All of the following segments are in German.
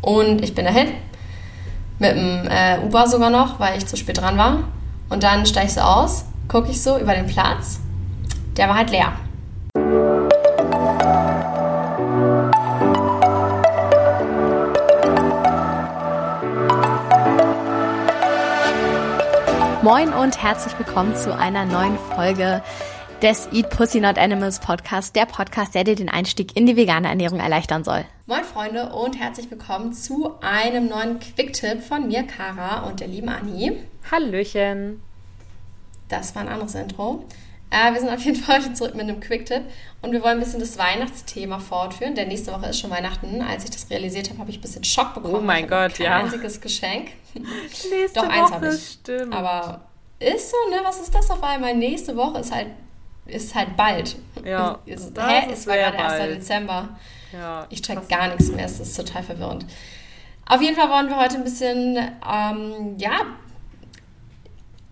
Und ich bin dahin, mit dem äh, Uber sogar noch, weil ich zu spät dran war. Und dann steige ich so aus, gucke ich so über den Platz. Der war halt leer. Moin und herzlich willkommen zu einer neuen Folge des Eat Pussy Not Animals Podcast, der Podcast, der dir den Einstieg in die vegane Ernährung erleichtern soll. Moin Freunde und herzlich willkommen zu einem neuen Quick-Tipp von mir, Kara und der lieben Anni. Hallöchen. Das war ein anderes Intro. Äh, wir sind auf jeden Fall zurück mit einem Quick-Tipp und wir wollen ein bisschen das Weihnachtsthema fortführen, denn nächste Woche ist schon Weihnachten. Als ich das realisiert habe, habe ich ein bisschen Schock bekommen. Oh mein Gott, kein ja. Ein einziges Geschenk. Nächste Doch, eins habe ich. stimmt. Aber ist so, ne? Was ist das auf einmal? Nächste Woche ist halt, ist halt bald. Ja, Ist, das hä? ist Es war sehr gerade 1. bald. Dezember. Ja, Ich check gar nichts mehr, es ist total verwirrend. Auf jeden Fall wollen wir heute ein bisschen, ähm, ja,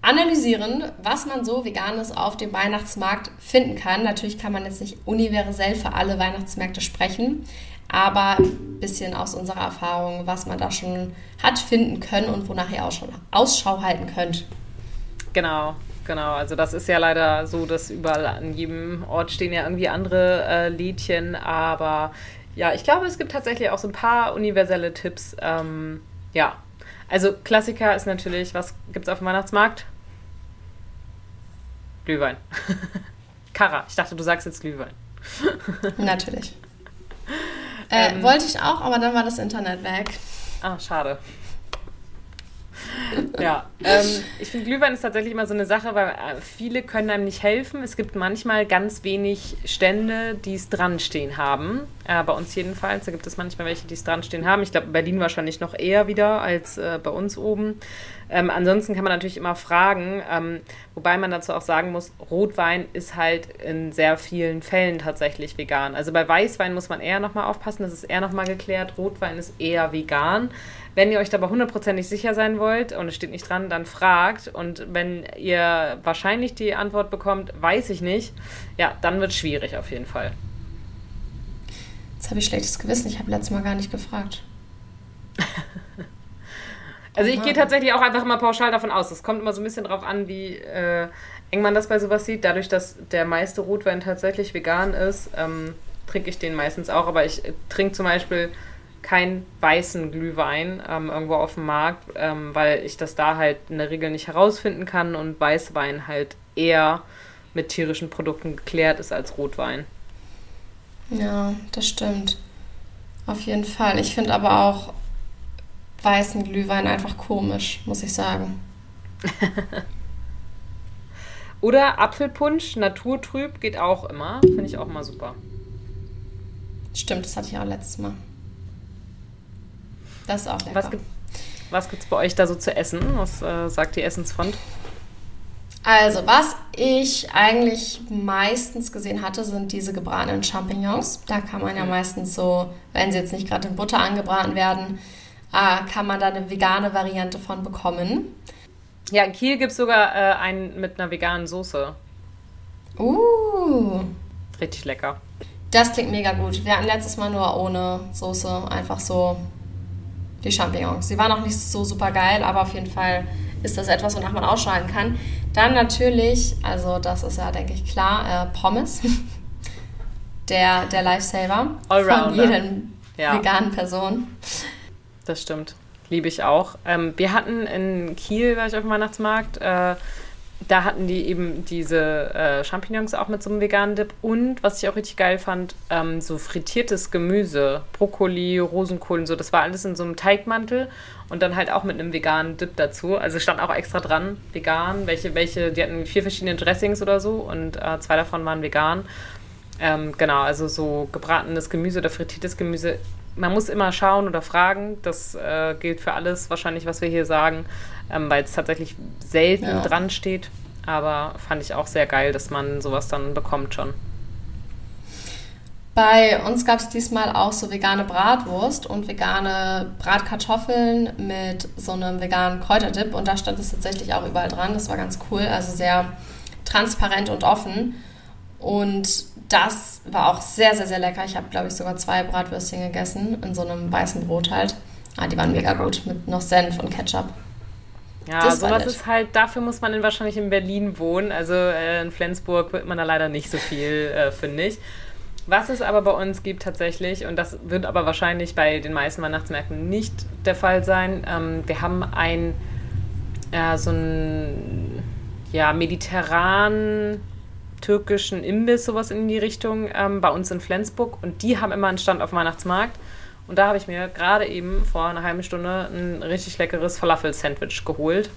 analysieren, was man so Veganes auf dem Weihnachtsmarkt finden kann. Natürlich kann man jetzt nicht universell für alle Weihnachtsmärkte sprechen, aber ein bisschen aus unserer Erfahrung, was man da schon hat finden können und wonach ihr Ausschau, Ausschau halten könnt. Genau, genau. Also das ist ja leider so, dass überall an jedem Ort stehen ja irgendwie andere äh, Lädchen, aber ja, ich glaube, es gibt tatsächlich auch so ein paar universelle Tipps. Ähm, ja, also Klassiker ist natürlich, was gibt's auf dem Weihnachtsmarkt? Glühwein. Kara, ich dachte, du sagst jetzt Glühwein. Natürlich. Äh, Ähm. wollte ich auch, aber dann war das Internet weg. Ah, schade. Ja, ähm, ich finde Glühwein ist tatsächlich immer so eine Sache, weil äh, viele können einem nicht helfen. Es gibt manchmal ganz wenig Stände, die es dran stehen haben. Äh, bei uns jedenfalls. Da gibt es manchmal welche, die es dran stehen haben. Ich glaube, in Berlin wahrscheinlich noch eher wieder als äh, bei uns oben. Ähm, ansonsten kann man natürlich immer fragen, ähm, wobei man dazu auch sagen muss, Rotwein ist halt in sehr vielen Fällen tatsächlich vegan. Also bei Weißwein muss man eher nochmal aufpassen, das ist eher nochmal geklärt. Rotwein ist eher vegan. Wenn ihr euch dabei hundertprozentig sicher sein wollt und es steht nicht dran, dann fragt. Und wenn ihr wahrscheinlich die Antwort bekommt, weiß ich nicht, ja, dann wird es schwierig auf jeden Fall. Jetzt habe ich schlechtes Gewissen, ich habe letztes Mal gar nicht gefragt. Also ich gehe tatsächlich auch einfach immer pauschal davon aus. Es kommt immer so ein bisschen drauf an, wie äh, eng man das bei sowas sieht. Dadurch, dass der meiste Rotwein tatsächlich vegan ist, ähm, trinke ich den meistens auch. Aber ich äh, trinke zum Beispiel keinen weißen Glühwein ähm, irgendwo auf dem Markt, ähm, weil ich das da halt in der Regel nicht herausfinden kann und Weißwein halt eher mit tierischen Produkten geklärt ist als Rotwein. Ja, das stimmt. Auf jeden Fall. Ich finde aber auch weißen Glühwein einfach komisch, muss ich sagen. Oder Apfelpunsch, naturtrüb, geht auch immer. Finde ich auch mal super. Stimmt, das hatte ich auch letztes Mal. Das ist auch lecker. Was gibt was gibt's bei euch da so zu essen? Was äh, sagt die Essensfront? Also, was ich eigentlich meistens gesehen hatte, sind diese gebratenen Champignons. Da kann man ja meistens so, wenn sie jetzt nicht gerade in Butter angebraten werden, äh, kann man da eine vegane Variante von bekommen. Ja, in Kiel gibt es sogar äh, einen mit einer veganen Soße. Uh, Richtig lecker. das klingt mega gut. Wir hatten letztes Mal nur ohne Soße, einfach so die Champignons. Sie waren auch nicht so super geil, aber auf jeden Fall ist das etwas, wonach man ausschalten kann. Dann natürlich, also das ist ja, denke ich, klar, äh, Pommes. Der, der Lifesaver von Allrounder. jeder Ja. veganen Person. Das stimmt. Liebe ich auch. Ähm, wir hatten in Kiel, war ich auf dem Weihnachtsmarkt, äh, da hatten die eben diese äh, Champignons auch mit so einem veganen Dip und, was ich auch richtig geil fand, ähm, so frittiertes Gemüse, Brokkoli, Rosenkohl und so. Das war alles in so einem Teigmantel und dann halt auch mit einem veganen Dip dazu. Also stand auch extra dran, vegan. Welche, welche, die hatten vier verschiedene Dressings oder so und äh, zwei davon waren vegan. Ähm, genau, also so gebratenes Gemüse oder frittiertes Gemüse. Man muss immer schauen oder fragen. Das äh, gilt für alles wahrscheinlich, was wir hier sagen, ähm, weil es tatsächlich selten Ja. dran steht. Aber fand ich auch sehr geil, dass man sowas dann bekommt schon. Bei uns gab es diesmal auch so vegane Bratwurst und vegane Bratkartoffeln mit so einem veganen Kräuterdip. Und da stand es tatsächlich auch überall dran. Das war ganz cool. Also sehr transparent und offen. Und das war auch sehr, sehr, sehr lecker. Ich habe, glaube ich, sogar zwei Bratwürstchen gegessen in so einem weißen Brot halt. Ah, die waren mega gut mit noch Senf und Ketchup. Ja, das sowas ist halt, dafür muss man in, wahrscheinlich in Berlin wohnen. Also äh, in Flensburg wird man da leider nicht so viel, äh, finde ich. Was es aber bei uns gibt tatsächlich, und das wird aber wahrscheinlich bei den meisten Weihnachtsmärkten nicht der Fall sein, ähm, wir haben ein, äh, so ein, ja, mediterran türkischen Imbiss, sowas in die Richtung, ähm, bei uns in Flensburg. Und die haben immer einen Stand auf dem Weihnachtsmarkt. Und da habe ich mir gerade eben vor einer halben Stunde ein richtig leckeres Falafel-Sandwich geholt.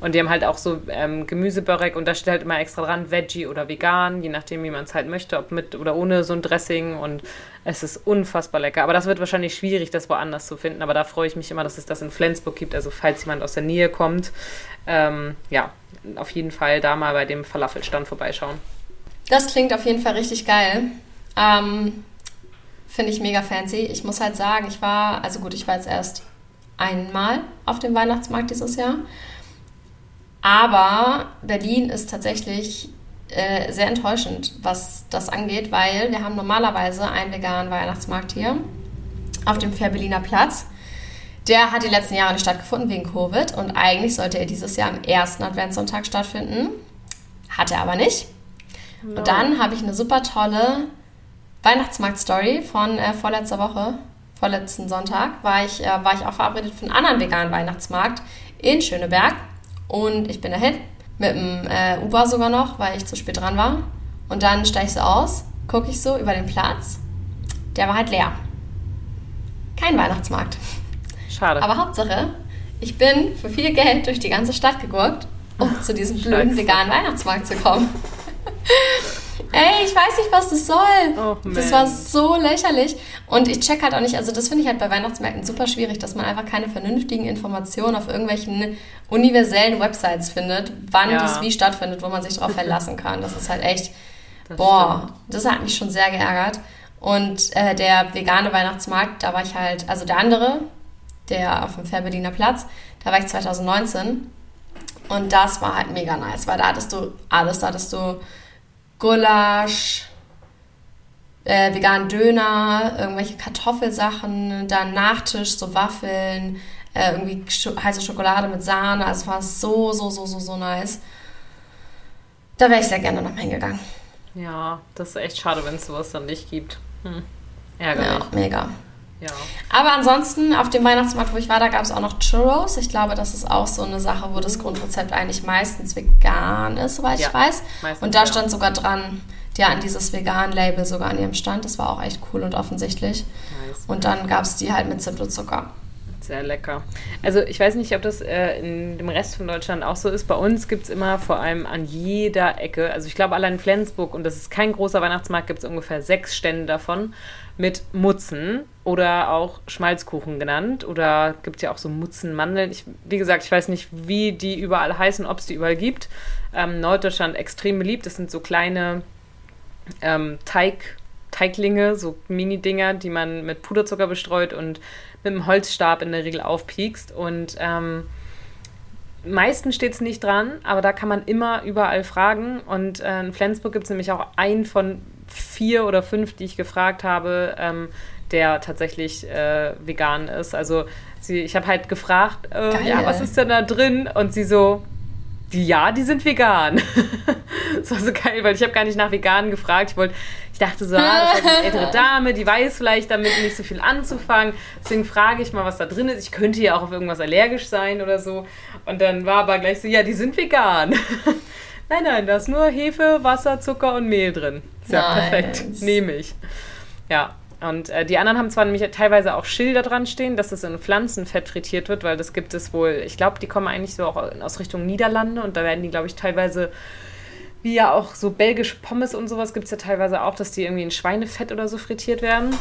Und die haben halt auch so ähm, Gemüsebörek und da steht halt immer extra dran, Veggie oder vegan, je nachdem, wie man es halt möchte, ob mit oder ohne so ein Dressing. Und es ist unfassbar lecker. Aber das wird wahrscheinlich schwierig, das woanders zu finden. Aber da freue ich mich immer, dass es das in Flensburg gibt. Also falls jemand aus der Nähe kommt, ähm, ja, auf jeden Fall da mal bei dem Falafelstand vorbeischauen. Das klingt auf jeden Fall richtig geil. Ähm, Finde ich mega fancy. Ich muss halt sagen, ich war, also gut, ich war jetzt erst einmal auf dem Weihnachtsmarkt dieses Jahr. Aber Berlin ist tatsächlich äh, sehr enttäuschend, was das angeht, weil wir haben normalerweise einen veganen Weihnachtsmarkt hier auf dem Fair Berliner Platz. Der hat die letzten Jahre nicht stattgefunden wegen Covid und eigentlich sollte er dieses Jahr am ersten Adventssonntag stattfinden. Hat er aber nicht. No. Und dann habe ich eine super tolle Weihnachtsmarkt-Story von äh, vorletzter Woche, vorletzten Sonntag, war ich, äh, war ich auch verabredet für einen anderen veganen Weihnachtsmarkt in Schöneberg. Und ich bin dahin, mit dem äh, Uber sogar noch, weil ich zu spät dran war. Und dann steige ich so aus, gucke ich so über den Platz. Der war halt leer. Kein Weihnachtsmarkt. Schade. Aber Hauptsache, ich bin für viel Geld durch die ganze Stadt gegurkt, um zu diesem blöden veganen Weihnachtsmarkt zu kommen. Ey, ich weiß nicht, was das soll. Oh, das war so lächerlich. Und ich check halt auch nicht, also das finde ich halt bei Weihnachtsmärkten super schwierig, dass man einfach keine vernünftigen Informationen auf irgendwelchen universellen Websites findet, wann ja. das wie stattfindet, wo man sich darauf verlassen kann. Das ist halt echt, das boah, stimmt. das hat mich schon sehr geärgert. Und äh, der vegane Weihnachtsmarkt, da war ich halt, also der andere, der auf dem Fährberliner Platz, da war ich 2019. Und das war halt mega nice, weil da hattest du alles, da hattest du Gulasch, äh, veganen Döner, irgendwelche Kartoffelsachen, dann Nachtisch, so Waffeln, äh, irgendwie heiße Schokolade mit Sahne. Also es war so, so, so, so, so nice. Da wäre ich sehr gerne noch hingegangen. Ja, das ist echt schade, wenn es sowas dann nicht gibt. Hm. Ärgerlich. Ja, mega. Ja. Aber ansonsten, auf dem Weihnachtsmarkt, wo ich war, da gab es auch noch Churros. Ich glaube, das ist auch so eine Sache, wo das Grundrezept eigentlich meistens vegan ist, soweit ja, ich weiß. Und da ja. stand sogar dran, die hatten dieses Vegan-Label sogar an ihrem Stand. Das war auch echt cool und offensichtlich. Nice. Und dann gab es die halt mit Zimt und Zucker. Sehr lecker. Also ich weiß nicht, ob das äh, in dem Rest von Deutschland auch so ist. Bei uns gibt es immer vor allem an jeder Ecke, also ich glaube allein in Flensburg, und das ist kein großer Weihnachtsmarkt, gibt es ungefähr sechs Stände davon mit Mutzen oder auch Schmalzkuchen genannt. Oder gibt es ja auch so Mutzenmandeln. Ich, wie gesagt, ich weiß nicht, wie die überall heißen, ob es die überall gibt. Ähm, Norddeutschland extrem beliebt. Das sind so kleine ähm, Teig, Teiglinge, so Mini-Dinger, die man mit Puderzucker bestreut und mit einem Holzstab in der Regel aufpiekst. Und ähm, meistens steht es nicht dran, aber da kann man immer überall fragen. Und äh, in Flensburg gibt es nämlich auch einen von vier oder fünf, die ich gefragt habe, ähm, der tatsächlich äh, vegan ist. Also sie, ich habe halt gefragt, äh, ja, was ist denn da drin? Und sie so, die, ja, die sind vegan. das war so geil, weil ich habe gar nicht nach vegan gefragt. Ich wollte, ich dachte so, ah, das ist eine ältere Dame, die weiß vielleicht damit nicht so viel anzufangen. Deswegen frage ich mal, was da drin ist. Ich könnte ja auch auf irgendwas allergisch sein oder so. Und dann war aber gleich so, ja, die sind vegan. nein, nein, da ist nur Hefe, Wasser, Zucker und Mehl drin. Ist ja nice. perfekt. Nehme ich. Ja, und äh, die anderen haben zwar nämlich teilweise auch Schilder dran stehen, dass es in Pflanzenfett frittiert wird, weil das gibt es wohl, ich glaube, die kommen eigentlich so auch aus Richtung Niederlande und da werden die, glaube ich, teilweise, wie ja auch so belgische Pommes und sowas gibt es ja teilweise auch, dass die irgendwie in Schweinefett oder so frittiert werden.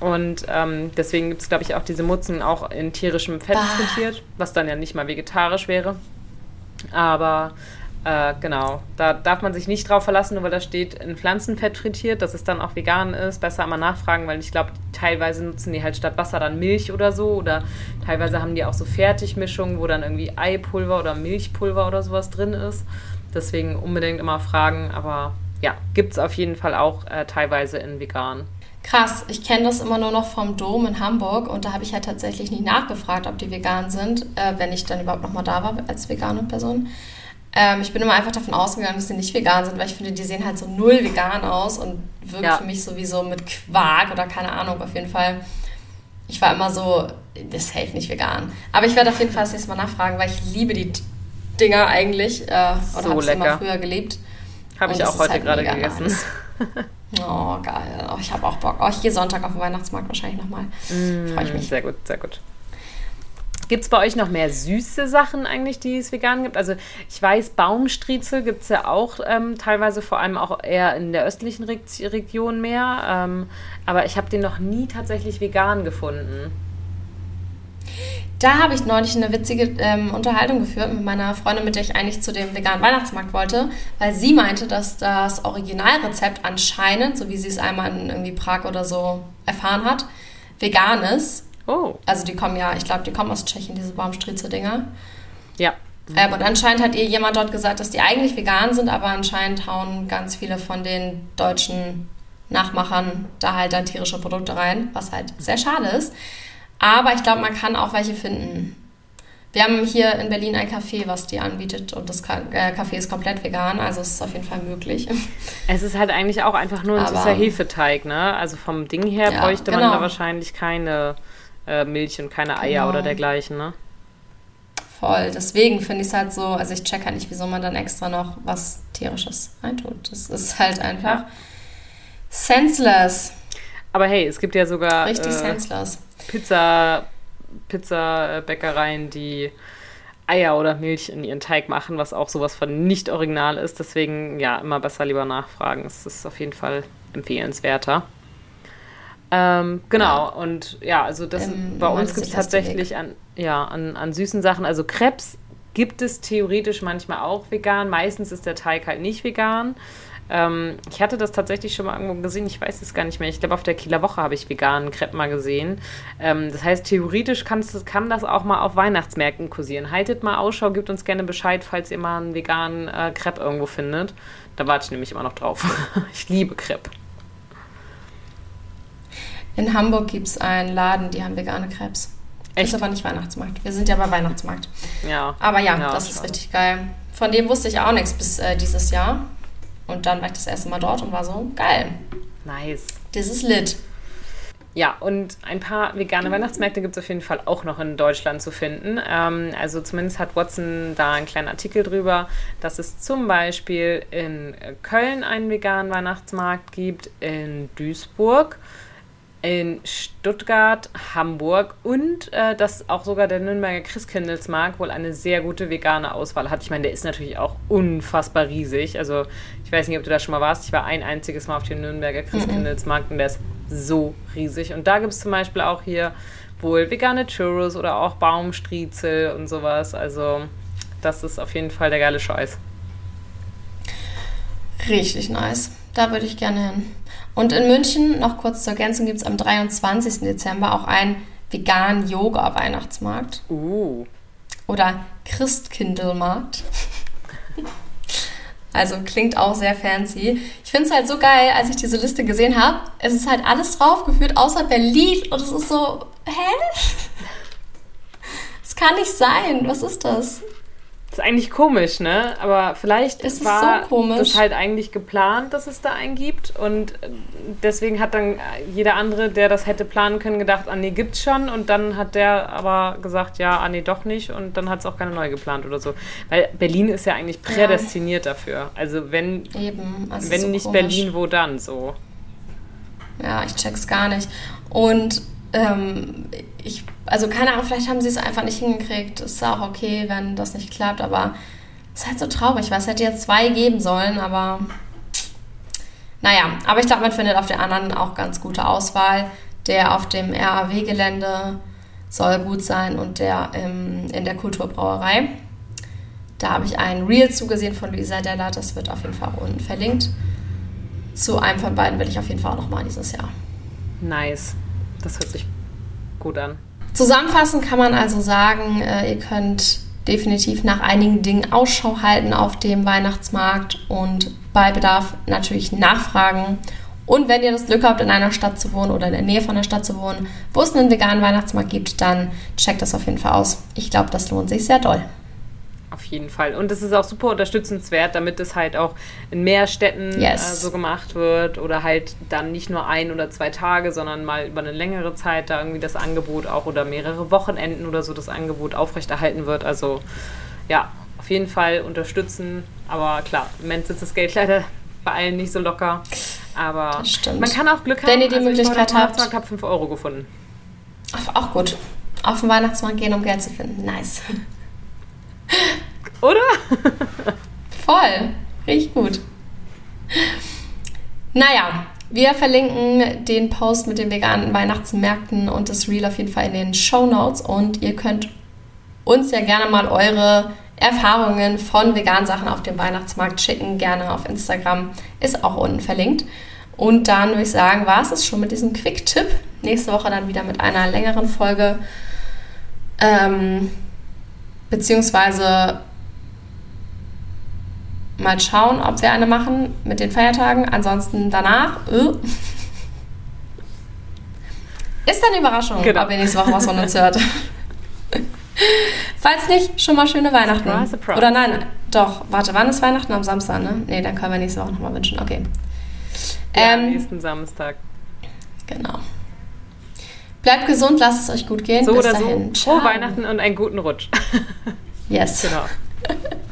Und ähm, deswegen gibt es, glaube ich, auch diese Mutzen auch in tierischem Fett bah. frittiert, was dann ja nicht mal vegetarisch wäre. Aber äh, genau, da darf man sich nicht drauf verlassen, nur weil da steht in Pflanzenfett frittiert, dass es dann auch vegan ist. Besser einmal nachfragen, weil ich glaube, teilweise nutzen die halt statt Wasser dann Milch oder so. Oder teilweise haben die auch so Fertigmischungen, wo dann irgendwie Eipulver oder Milchpulver oder sowas drin ist. Deswegen unbedingt immer fragen. Aber ja, gibt es auf jeden Fall auch äh, teilweise in vegan. Krass, ich kenne das immer nur noch vom Dom in Hamburg und da habe ich halt tatsächlich nicht nachgefragt, ob die vegan sind, äh, wenn ich dann überhaupt nochmal da war als vegane Person. Ähm, ich bin immer einfach davon ausgegangen, dass sie nicht vegan sind, weil ich finde, die sehen halt so null vegan aus und wirken ja. für mich sowieso mit Quark oder keine Ahnung, auf jeden Fall. Ich war immer so, das safe nicht vegan. Aber ich werde auf jeden Fall das nächste Mal nachfragen, weil ich liebe die Dinger eigentlich. Äh, oder so habe sie immer früher geliebt. Habe ich auch heute halt gerade gegessen. Oh, geil. Oh, ich habe auch Bock. Oh, ich gehe Sonntag auf den Weihnachtsmarkt wahrscheinlich nochmal. Mm, Freue ich mich. Sehr gut, sehr gut. Gibt es bei euch noch mehr süße Sachen eigentlich, die es vegan gibt? Also ich weiß, Baumstriezel gibt es ja auch ähm, teilweise, vor allem auch eher in der östlichen Re Region mehr. Ähm, aber ich habe den noch nie tatsächlich vegan gefunden. Da habe ich neulich eine witzige ähm, Unterhaltung geführt mit meiner Freundin, mit der ich eigentlich zu dem veganen Weihnachtsmarkt wollte, weil sie meinte, dass das Originalrezept anscheinend, so wie sie es einmal in irgendwie Prag oder so erfahren hat, vegan ist. Oh. Also die kommen ja, ich glaube, die kommen aus Tschechien, diese Baumstriezel-Dinger. Ja. Ähm, und anscheinend hat ihr jemand dort gesagt, dass die eigentlich vegan sind, aber anscheinend hauen ganz viele von den deutschen Nachmachern da halt dann tierische Produkte rein, was halt sehr schade ist. Aber ich glaube, man kann auch welche finden. Wir haben hier in Berlin ein Café, was die anbietet und das äh, Café ist komplett vegan, also es ist auf jeden Fall möglich. Es ist halt eigentlich auch einfach nur ein süßer Hefeteig, ne? Also vom Ding her ja, bräuchte genau. man da wahrscheinlich keine äh, Milch und keine Eier genau. oder dergleichen, ne? Voll. Deswegen finde ich es halt so, also ich check halt nicht, wieso man dann extra noch was tierisches reintut. Das ist halt einfach ja. senseless. Aber hey, es gibt ja sogar. Richtig äh, senseless Pizza, Pizzabäckereien, die Eier oder Milch in ihren Teig machen, was auch sowas von nicht original ist. Deswegen ja, immer besser lieber nachfragen. Es ist auf jeden Fall empfehlenswerter. Ähm, genau, ja. und ja, also das ähm, bei uns gibt es tatsächlich an, ja, an, an süßen Sachen, also Krebs gibt es theoretisch manchmal auch vegan. Meistens ist der Teig halt nicht vegan. Ähm, ich hatte das tatsächlich schon mal irgendwo gesehen, ich weiß es gar nicht mehr. Ich glaube, auf der Kieler Woche habe ich veganen Crepe mal gesehen. Ähm, das heißt, theoretisch kann das auch mal auf Weihnachtsmärkten kursieren. Haltet mal Ausschau, gebt uns gerne Bescheid, falls ihr mal einen veganen äh, Crepe irgendwo findet. Da warte ich nämlich immer noch drauf. ich liebe Crepe. In Hamburg gibt es einen Laden, die haben vegane Crepes. Echt? Ist aber nicht Weihnachtsmarkt. Wir sind ja bei Weihnachtsmarkt. Ja. Aber ja, ja das ist richtig geil. Von dem wusste ich auch nichts bis äh, dieses Jahr. Und dann war ich das erste Mal dort und war so, geil. Nice. Das ist lit. Ja, und ein paar vegane Weihnachtsmärkte gibt es auf jeden Fall auch noch in Deutschland zu finden. Ähm, also zumindest hat Watson da einen kleinen Artikel drüber, dass es zum Beispiel in Köln einen veganen Weihnachtsmarkt gibt, in Duisburg, in Stuttgart, Hamburg und äh, dass auch sogar der Nürnberger Christkindlesmarkt wohl eine sehr gute vegane Auswahl hat. Ich meine, der ist natürlich auch unfassbar riesig. Also ich weiß nicht, ob du da schon mal warst. Ich war ein einziges Mal auf dem Nürnberger Christkindlesmarkt und der ist so riesig. Und da gibt es zum Beispiel auch hier wohl vegane Churros oder auch Baumstriezel und sowas. Also das ist auf jeden Fall der geile Scheiß. Richtig nice. Da würde ich gerne hin. Und in München, noch kurz zur Ergänzung, gibt es am 23. Dezember auch einen veganen Yoga-Weihnachtsmarkt. Uh. Oder Christkindelmarkt. also klingt auch sehr fancy. Ich finde es halt so geil, als ich diese Liste gesehen habe. Es ist halt alles draufgeführt, außer Berlin. Und es ist so, hä? Das kann nicht sein. Was ist das? Das ist eigentlich komisch, ne? Aber vielleicht ist war so das halt eigentlich geplant, dass es da einen gibt. Und deswegen hat dann jeder andere, der das hätte planen können, gedacht, ah nee, gibt's schon. Und dann hat der aber gesagt, ja, ah nee, doch nicht. Und dann hat es auch keine neu geplant oder so. Weil Berlin ist ja eigentlich prädestiniert ja. dafür. Also wenn, also wenn so nicht komisch. Berlin, wo dann so? Ja, ich check's gar nicht. Und ähm, ich, also keine Ahnung, vielleicht haben sie es einfach nicht hingekriegt. Ist auch okay, wenn das nicht klappt, aber es ist halt so traurig, weil es hätte jetzt zwei geben sollen, aber naja, aber ich glaube, man findet auf den anderen auch ganz gute Auswahl. Der auf dem RAW-Gelände soll gut sein und der im, in der Kulturbrauerei. Da habe ich ein Reel zugesehen von Luisa Della, das wird auf jeden Fall unten verlinkt. Zu einem von beiden will ich auf jeden Fall auch nochmal dieses Jahr. Nice. Das hört sich gut an. Zusammenfassend kann man also sagen, äh, ihr könnt definitiv nach einigen Dingen Ausschau halten auf dem Weihnachtsmarkt und bei Bedarf natürlich nachfragen Und wenn ihr das Glück habt, in einer Stadt zu wohnen oder in der Nähe von der Stadt zu wohnen, wo es einen veganen Weihnachtsmarkt gibt, dann checkt das auf jeden Fall aus. Ich glaube, das lohnt sich sehr doll. Auf jeden Fall. Und es ist auch super unterstützenswert, damit es halt auch in mehr Städten yes. äh, so gemacht wird oder halt dann nicht nur ein oder zwei Tage, sondern mal über eine längere Zeit da irgendwie das Angebot auch oder mehrere Wochenenden oder so das Angebot aufrechterhalten wird. Also ja, auf jeden Fall unterstützen. Aber klar, im Moment sitzt das Geld leider bei allen nicht so locker. Aber man kann auch Glück haben. Wenn ihr die also Möglichkeit habt. Ich habe 5 Euro gefunden. Auch gut. Auf den Weihnachtsmarkt gehen, um Geld zu finden. Nice. Oder? Voll. Richtig gut. Naja, wir verlinken den Post mit den veganen Weihnachtsmärkten und das Reel auf jeden Fall in den Show Notes und ihr könnt uns ja gerne mal eure Erfahrungen von veganen Sachen auf dem Weihnachtsmarkt schicken. Gerne auf Instagram, ist auch unten verlinkt. Und dann würde ich sagen, war es es schon mit diesem Quick-Tipp. Nächste Woche dann wieder mit einer längeren Folge. Ähm, beziehungsweise mal schauen, ob wir eine machen mit den Feiertagen. Ansonsten danach äh, ist eine Überraschung, genau. ob ihr nächste Woche was von uns hört. Falls nicht, schon mal schöne Weihnachten. Surprise, surprise. Oder nein, doch, warte, wann ist Weihnachten? Am Samstag, ne? Ne, dann können wir nächste Woche nochmal wünschen. Okay. Ja, ähm, nächsten Samstag. Genau. Bleibt gesund, lasst es euch gut gehen. So Bis oder dahin. so. Frohe Weihnachten und einen guten Rutsch. Yes. Genau.